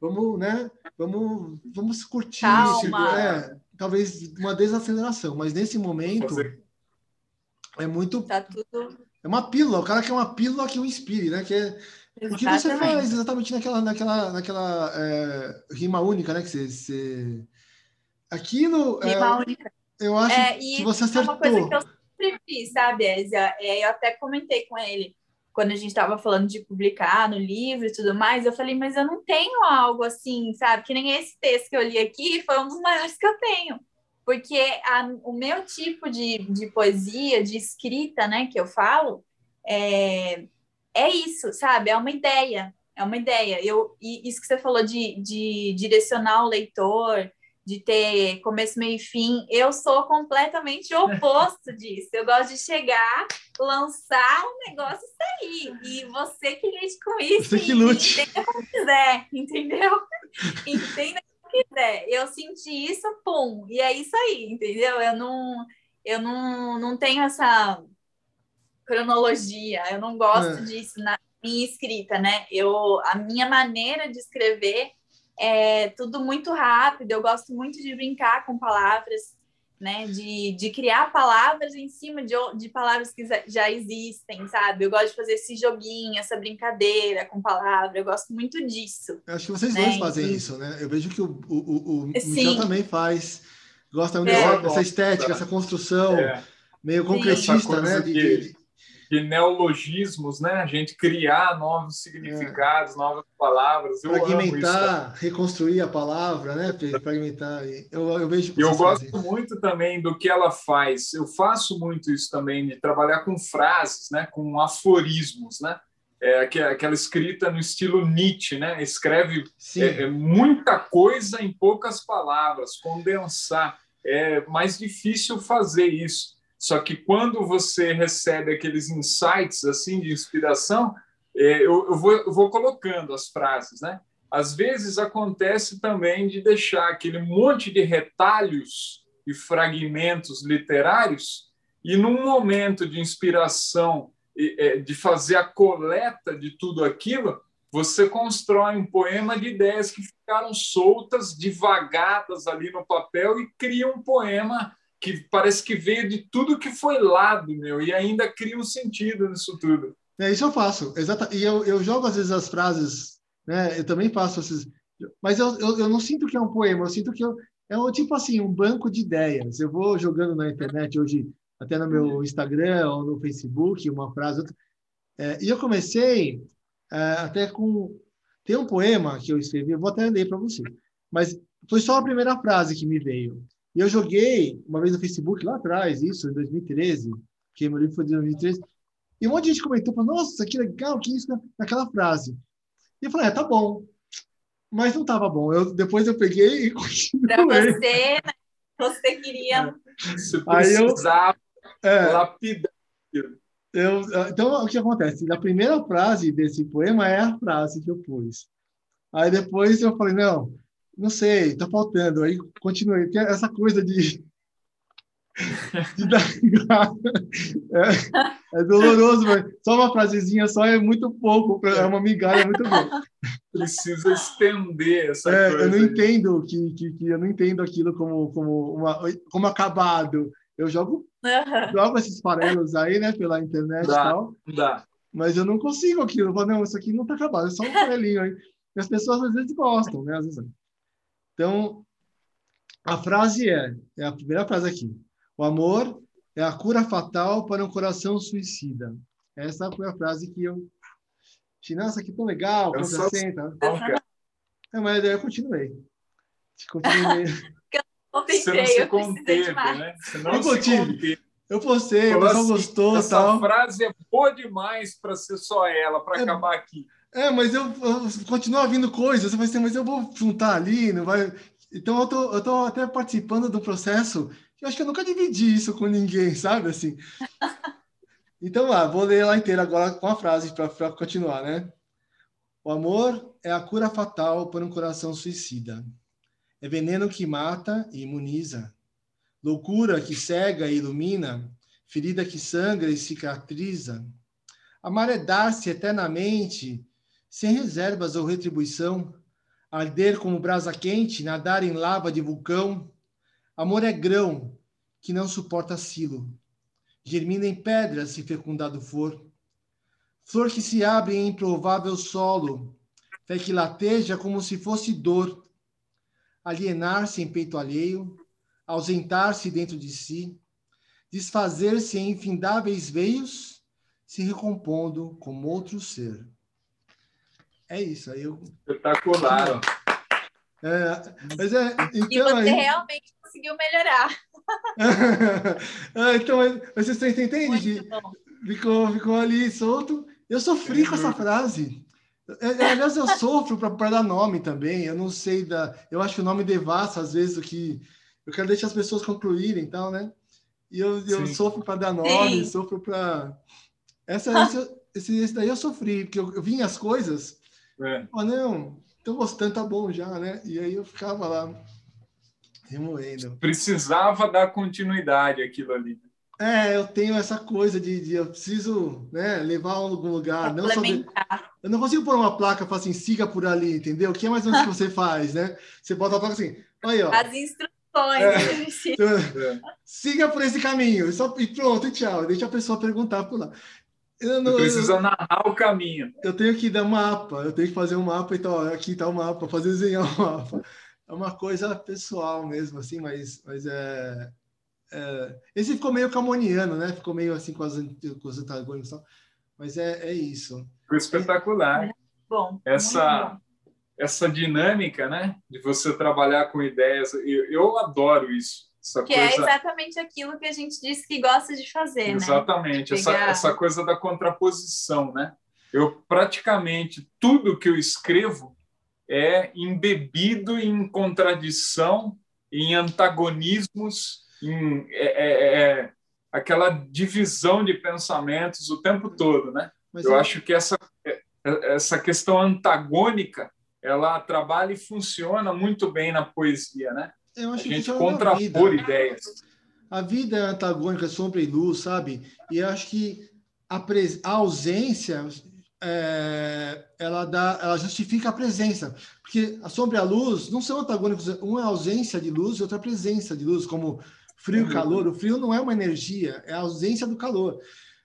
vamos, né? Vamos, vamos curtir Calma. É, talvez uma desaceleração, mas nesse momento é muito. Tá tudo... É uma pílula, o cara quer uma pílula que o inspire, né? Que é, o que você faz exatamente naquela, naquela, naquela é, rima única, né? Que você. você... Aquilo. Rima é, única. Eu acho é, que você acertou. É uma coisa que eu sempre sabe, Ézia? É, eu até comentei com ele quando a gente estava falando de publicar no livro e tudo mais, eu falei, mas eu não tenho algo assim, sabe? Que nem esse texto que eu li aqui foi um dos maiores que eu tenho. Porque a, o meu tipo de, de poesia, de escrita, né, que eu falo, é, é isso, sabe? É uma ideia, é uma ideia. Eu, e isso que você falou de, de direcionar o leitor, de ter começo, meio e fim. Eu sou completamente oposto disso. Eu gosto de chegar, lançar um negócio e sair. E você que lide com isso. Você que lute. Entenda como quiser, entendeu? Entenda como quiser. Eu senti isso, pum. E é isso aí, entendeu? Eu não, eu não, não tenho essa cronologia. Eu não gosto é. disso na minha escrita, né? Eu, a minha maneira de escrever é tudo muito rápido. Eu gosto muito de brincar com palavras, né? De, de criar palavras em cima de, de palavras que já existem, sabe? Eu gosto de fazer esse joguinho, essa brincadeira com palavras. Eu gosto muito disso. Eu acho que vocês né? dois fazem e... isso, né? Eu vejo que o, o, o Michel também faz. Gosta muito é. dessa estética, essa construção é. meio concretista, né? De, de, de neologismos, né? A gente criar novos significados, é. novas palavras. Eu Fragmentar, reconstruir a palavra, né? Fragmentar. Eu, eu vejo. Eu gosto muito também do que ela faz. Eu faço muito isso também de trabalhar com frases, né? Com aforismos, né? É aquela escrita no estilo Nietzsche, né? Escreve é, é muita coisa em poucas palavras, condensar. É mais difícil fazer isso só que quando você recebe aqueles insights assim de inspiração, é, eu, eu, vou, eu vou colocando as frases, né? Às vezes acontece também de deixar aquele monte de retalhos e fragmentos literários e num momento de inspiração é, de fazer a coleta de tudo aquilo, você constrói um poema de ideias que ficaram soltas, divagadas ali no papel e cria um poema que parece que veio de tudo que foi lado, meu, e ainda cria um sentido nisso tudo. É, isso eu faço, exata. E eu, eu jogo às vezes as frases, né? Eu também faço esses. Mas eu, eu, eu não sinto que é um poema, eu sinto que eu, é um tipo assim, um banco de ideias. Eu vou jogando na internet hoje, até no meu Instagram ou no Facebook, uma frase, outra. É, e eu comecei é, até com. Tem um poema que eu escrevi, eu vou até ler para você. Mas foi só a primeira frase que me veio. E eu joguei uma vez no Facebook, lá atrás, isso, em 2013, que meu livro foi de 2013, e um monte de gente comentou, falou, nossa, que legal, que isso, naquela frase. E eu falei, é, tá bom. Mas não estava bom. Eu, depois eu peguei e continuei. Para você, né? você queria... Você precisava Aí eu, é, lapidar. eu, então, o que acontece? A primeira frase desse poema é a frase que eu pus. Aí depois eu falei, não, não sei, tá faltando. Aí continuei. Porque essa coisa de, de dar é, é, doloroso, mas só uma frasezinha só é muito pouco, é uma migalha muito boa. Precisa estender essa É, coisa. eu não entendo que, que, que eu não entendo aquilo como como uma, como acabado. Eu jogo jogo esses farelos aí, né, pela internet e Dá. tal. Não dá. mas eu não consigo aquilo. Eu falo, não, isso aqui não está acabado, é só um farelinho aí. E as pessoas às vezes gostam, né? Às vezes. Então, a frase é, é a primeira frase aqui. O amor é a cura fatal para um coração suicida. Essa foi a frase que eu nossa, que tão legal, Eu só-. Não, cara. É, mas daí eu continuei. Continuei. Eu Você tentei, não se eu conteve, né? Você não Eu se contive. conteve. Eu postei, o pessoal assim, gostou Essa tal. frase é boa demais para ser só ela, para É- acabar aqui. É, mas eu, eu continuo vindo coisas. Você vai assim, mas eu vou juntar ali, não vai. Então eu tô, eu tô até participando do processo. que Eu acho que eu nunca dividi isso com ninguém, sabe? Assim. Então lá, vou ler ela inteira agora com a frase para continuar, né? O amor é a cura fatal para um coração suicida. É veneno que mata e imuniza. Loucura que cega e ilumina. Ferida que sangra e cicatriza. Amar é dar-se eternamente, sem reservas ou retribuição. Arder como brasa quente, nadar em lava de vulcão. Amor é grão que não suporta silo. Germina em pedras se fecundado for. Flor que se abre em improvável solo. Fé que lateja como se fosse dor. Alienar-se em peito alheio. Ausentar-se dentro de si. Desfazer-se em infindáveis veios se recompondo como outro ser. É isso. Aí eu. Espetacular. ó. É, mas é, E então, você aí- realmente conseguiu melhorar. Ah, então, mas você entende ficou, ficou ali solto. Eu sofri com essa frase. É, é, Aliás, eu sofro para dar nome também. Eu não sei da. Eu acho que o nome devassa às vezes o que. Eu quero deixar as pessoas concluírem, então, né? E eu, eu sofro para dar nome, Sim. sofro para. Essa, esse, esse, esse daí eu sofri, porque eu, eu vinha as coisas. É. Oh, não, tô gostando, tá bom já, né? E aí eu ficava lá remoendo. Precisava dar continuidade àquilo ali. É, eu tenho essa coisa de, de eu preciso né, levar a algum lugar. Não só de- eu não consigo pôr uma placa e falar assim, siga por ali, entendeu? O que é mais ou menos que você faz, né? Você bota a placa assim, aí, ó, As instruções. É. É. siga por esse caminho. Só, e pronto, e tchau. Deixa a pessoa perguntar por lá. Eu, Você não, precisa narrar o caminho. eu tenho que dar mapa, eu tenho que fazer um mapa, então, ó, aqui tá o mapa, fazer desenhar o mapa. É uma coisa pessoal mesmo, assim, mas, mas é, é- Esse ficou meio camoniano, né? Ficou meio assim com, as, com os antagônicos e tal. Mas é, é isso. Foi espetacular. Bom. Essa- bom. Essa dinâmica, né? De você trabalhar com ideias. Eu, eu adoro isso. Essa Que é coisa. exatamente aquilo que a gente disse que gosta de fazer, né? Exatamente, essa, Pegar- essa coisa da contraposição, né? Eu praticamente tudo que eu escrevo é embebido em contradição, em antagonismos, em é, é, é, aquela divisão de pensamentos o tempo todo, né? Mas Eu é- acho que essa é, essa questão antagônica ela trabalha e funciona muito bem na poesia, né? Eu A acho que gente uma contrapor vida. ideias. A vida é antagônica, sombra e luz, sabe? E eu acho que a, pres- a ausência é, ela dá, ela justifica a presença, porque a sombra e a luz não são antagônicos. Um é a ausência de luz e outra é a presença de luz, como frio e Uhum. calor. O frio não é uma energia, é a ausência do calor.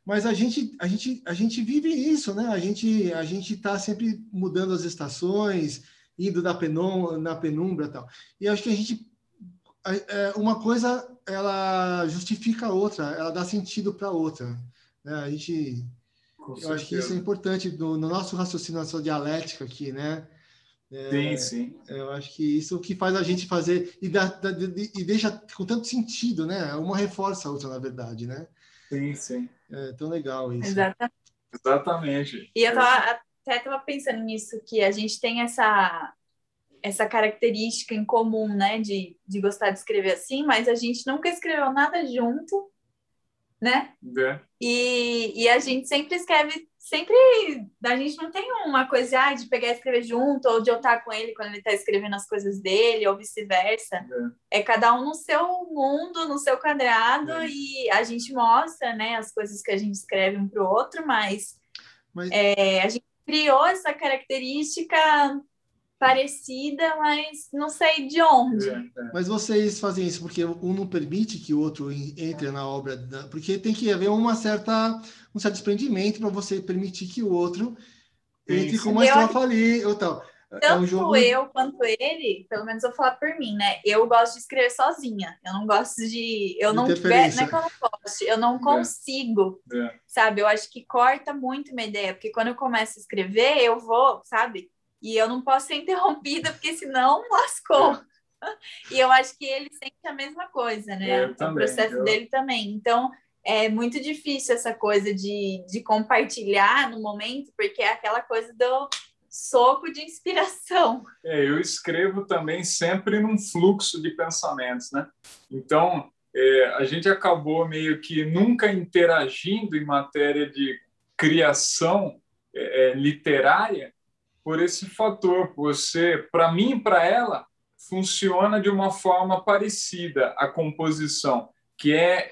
Mas a gente, a gente, a gente vive isso, né? A gente, a gente está sempre mudando as estações, indo da penum, na penumbra, e tal. E eu acho que a gente uma coisa ela justifica a outra, ela dá sentido para a outra. Né? A gente, Com eu acho que isso é importante no, no nosso raciocínio, na nossa dialética aqui, né? É, sim, sim. Eu acho que isso que faz a gente fazer e, dá, dá, e deixa com tanto sentido, né? Uma reforça a outra, na verdade, né? Sim, sim. É tão legal isso. Exatamente. Exatamente. E eu tava, até estava pensando nisso, que a gente tem essa, essa característica em comum, né? De, de gostar de escrever assim, mas a gente nunca escreveu nada junto, né? É. E, e a gente sempre escreve sempre a gente não tem uma coisa ah, de pegar e escrever junto, ou de eu estar com ele quando ele está escrevendo as coisas dele, ou vice-versa. É. é. cada um no seu mundo, no seu quadrado, é. e a gente mostra né, as coisas que a gente escreve um para o outro, mas, mas... É, a gente criou essa característica parecida, mas não sei de onde. É, é. Mas vocês fazem isso porque um não permite que o outro entre na obra, porque tem que haver uma certa, um certo desprendimento para você permitir que o outro entre com uma estrofa ali ou tal. Tanto é um jogo... eu quanto ele, pelo menos eu vou falar por mim, né? Eu gosto de escrever sozinha. Eu não gosto de. Eu não, não é que eu não gosto, eu não consigo. É. Sabe? Eu acho que corta muito minha ideia, porque quando eu começo a escrever, eu vou, sabe? E eu não posso ser interrompida, porque senão lascou. e eu acho que ele sente a mesma coisa, né? Eu o processo eu... dele também. Então, é muito difícil essa coisa de, de compartilhar no momento, porque é aquela coisa do soco de inspiração. É, eu escrevo também sempre num fluxo de pensamentos, né? Então, é, a gente acabou meio que nunca interagindo em matéria de criação é, é literária, por esse fator. Você, para mim e para ela, funciona de uma forma parecida a composição, que é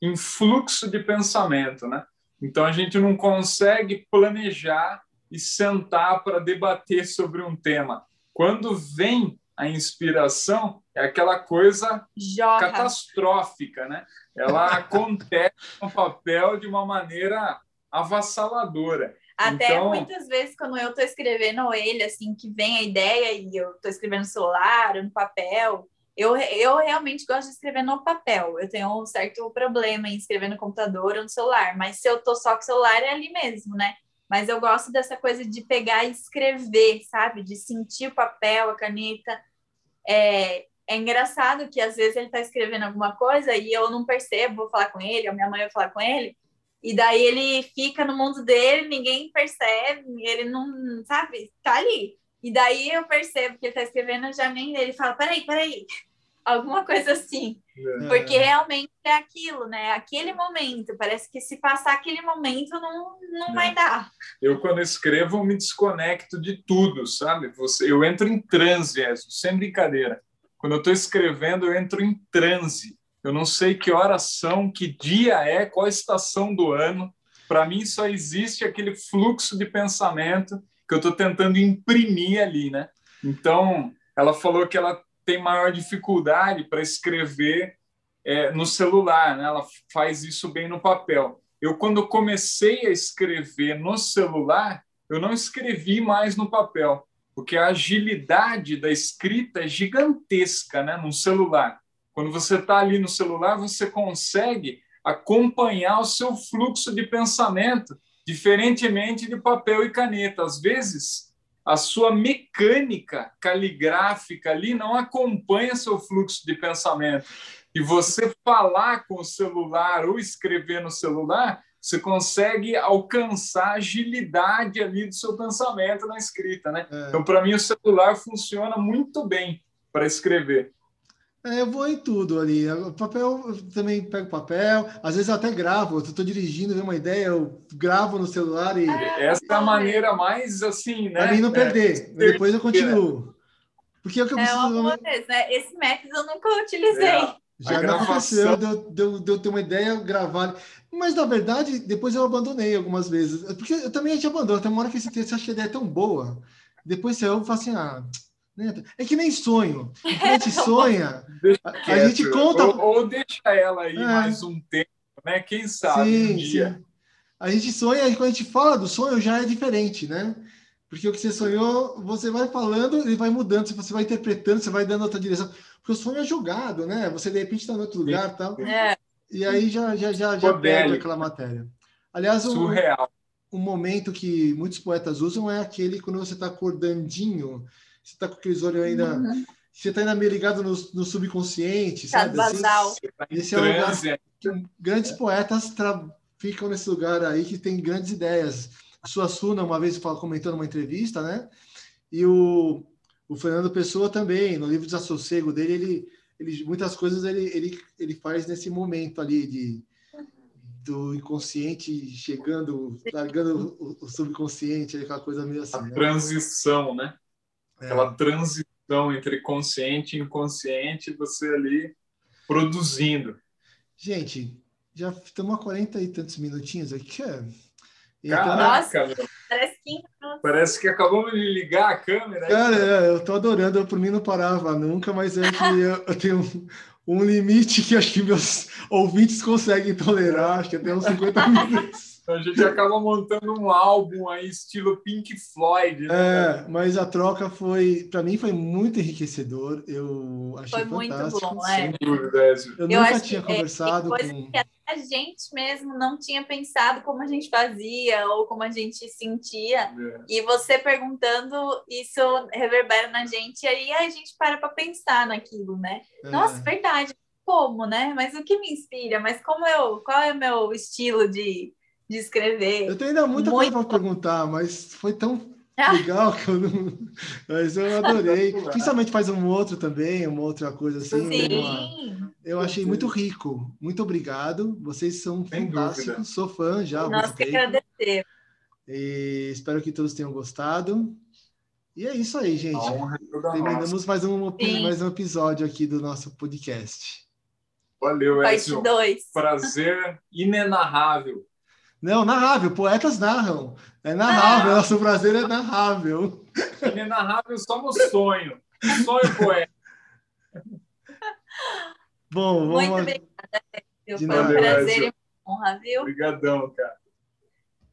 em fluxo de pensamento, né? Então a gente não consegue planejar e sentar para debater sobre um tema. Quando vem a inspiração, é aquela coisa Jorra. catastrófica, né? Ela acontece no papel de uma maneira avassaladora. Até então... muitas vezes, quando eu estou escrevendo ele, assim, que vem a ideia e eu estou escrevendo no celular ou no papel, eu, eu realmente gosto de escrever no papel. Eu tenho um certo problema em escrever no computador ou no celular, mas se eu estou só com o celular, é ali mesmo, né? Mas eu gosto dessa coisa de pegar e escrever, sabe? De sentir o papel, a caneta. É, é engraçado que às vezes ele está escrevendo alguma coisa e eu não percebo, vou falar com ele, ou minha mãe vai falar com ele, e daí ele fica no mundo dele, ninguém percebe, ele não, sabe, tá ali. E daí eu percebo que ele tá escrevendo, já nem ele fala, peraí, peraí, alguma coisa assim. É. Porque realmente é aquilo, né? Aquele momento, parece que se passar aquele momento não, não é. vai dar. Eu, quando escrevo, eu me desconecto de tudo, sabe? Você, eu entro em transe, sem brincadeira. Quando eu estou escrevendo, eu entro em transe eu não sei que horas são, que dia é, qual estação do ano. Para mim, só existe aquele fluxo de pensamento que eu estou tentando imprimir ali, né? Então, ela falou que ela tem maior dificuldade para escrever é, no celular, né? Ela faz isso bem no papel. Eu, quando comecei a escrever no celular, eu não escrevi mais no papel, porque a agilidade da escrita é gigantesca, né? No celular. Quando você está ali no celular, você consegue acompanhar o seu fluxo de pensamento, diferentemente de papel e caneta. Às vezes, a sua mecânica caligráfica ali não acompanha seu fluxo de pensamento. E você falar com o celular ou escrever no celular, você consegue alcançar a agilidade ali do seu pensamento na escrita, né? É. Então, para mim, o celular funciona muito bem para escrever. É, eu vou em tudo ali. O papel, eu também pego papel. Às vezes eu até gravo. Eu estou dirigindo, tenho uma ideia, eu gravo no celular e. Essa é a maneira mais assim, né? Para mim não perder. É, Depois eu continuo. Porque é o que eu preciso. É uma boa vez, né? Esse método eu nunca utilizei. É. Já aconteceu de eu, de, eu, de eu ter uma ideia, gravar. Mas, na verdade, depois eu abandonei algumas vezes. Porque eu também a gente abandona. Tem uma hora que você, você acha que a ideia é tão boa. Depois você ouve e fala assim, ah, né? É que nem sonho. a gente sonha, a, a gente conta. Ou, ou, deixa ela aí é. mais um tempo, né? Quem sabe sim, um dia. Sim. A gente sonha, e quando a gente fala do sonho, já é diferente, né? Porque o que você sonhou, você vai falando, ele vai mudando, você vai interpretando, você vai dando outra direção. Porque o sonho é jogado, né? Você de repente está em outro lugar e tal. É. E aí já, já, já, já perde aquela matéria. Aliás, o, Surreal. um momento que muitos poetas usam é aquele quando você está acordandinho, você está com aqueles olhos ainda. Uhum. Você está ainda meio ligado no, no subconsciente, tá sabe? Assim, esse é um lugar que grandes poetas ficam nesse lugar aí que tem grandes ideias. A Suassuna, uma vez, comentou numa entrevista, né? E o, o Fernando Pessoa também, no livro Desassossego dele, ele, ele muitas coisas ele, ele, ele faz nesse momento ali de do inconsciente chegando, largando o, o subconsciente, aquela coisa meio assim. A né? transição, né? É. Aquela transição entre consciente e inconsciente, você ali produzindo. Gente, já estamos a 40 e tantos minutinhos aqui. É... Caraca, Nossa, parece que... parece que acabamos de ligar a câmera. Cara, é, eu tô adorando. Eu, por mim, não parava nunca, mas é que eu, eu tenho um limite que acho que meus ouvintes conseguem tolerar, acho que até uns 50 minutos. A gente acaba montando um álbum aí, estilo Pink Floyd. Né? É, mas a troca foi, para mim, foi muito enriquecedor. Eu achei foi fantástico. Muito bom, é. Sem dúvida, Eu, eu nunca tinha é, conversado com. Que a gente mesmo não tinha pensado como a gente fazia ou como a gente sentia. É. E você perguntando, isso reverbera na gente, e aí a gente para para pensar naquilo, né? É. Nossa, verdade. Como, né? Mas o que me inspira? Mas como eu, qual é o meu estilo de, de escrever? Eu tenho ainda muita Muito... coisa para perguntar, mas foi tão legal que eu não. Mas eu adorei. Principalmente faz um outro também, uma outra coisa assim. Sim. Uma... Eu achei muito rico. Muito obrigado. Vocês são Sem fantásticos. Dúvida. Sou fã já. Nós que agradecer. E espero que todos tenham gostado. E é isso aí, gente. Terminamos mais um, mais um episódio aqui do nosso podcast. Valeu, Edson. Prazer inenarrável. Não, narrável. Poetas narram. É narrável. Ah. Nosso prazer é narrável. Inenarrável só no sonho. Sonho poeta. Bom, vamos... Muito obrigada. Foi um prazer e uma honra, viu? Obrigadão, cara.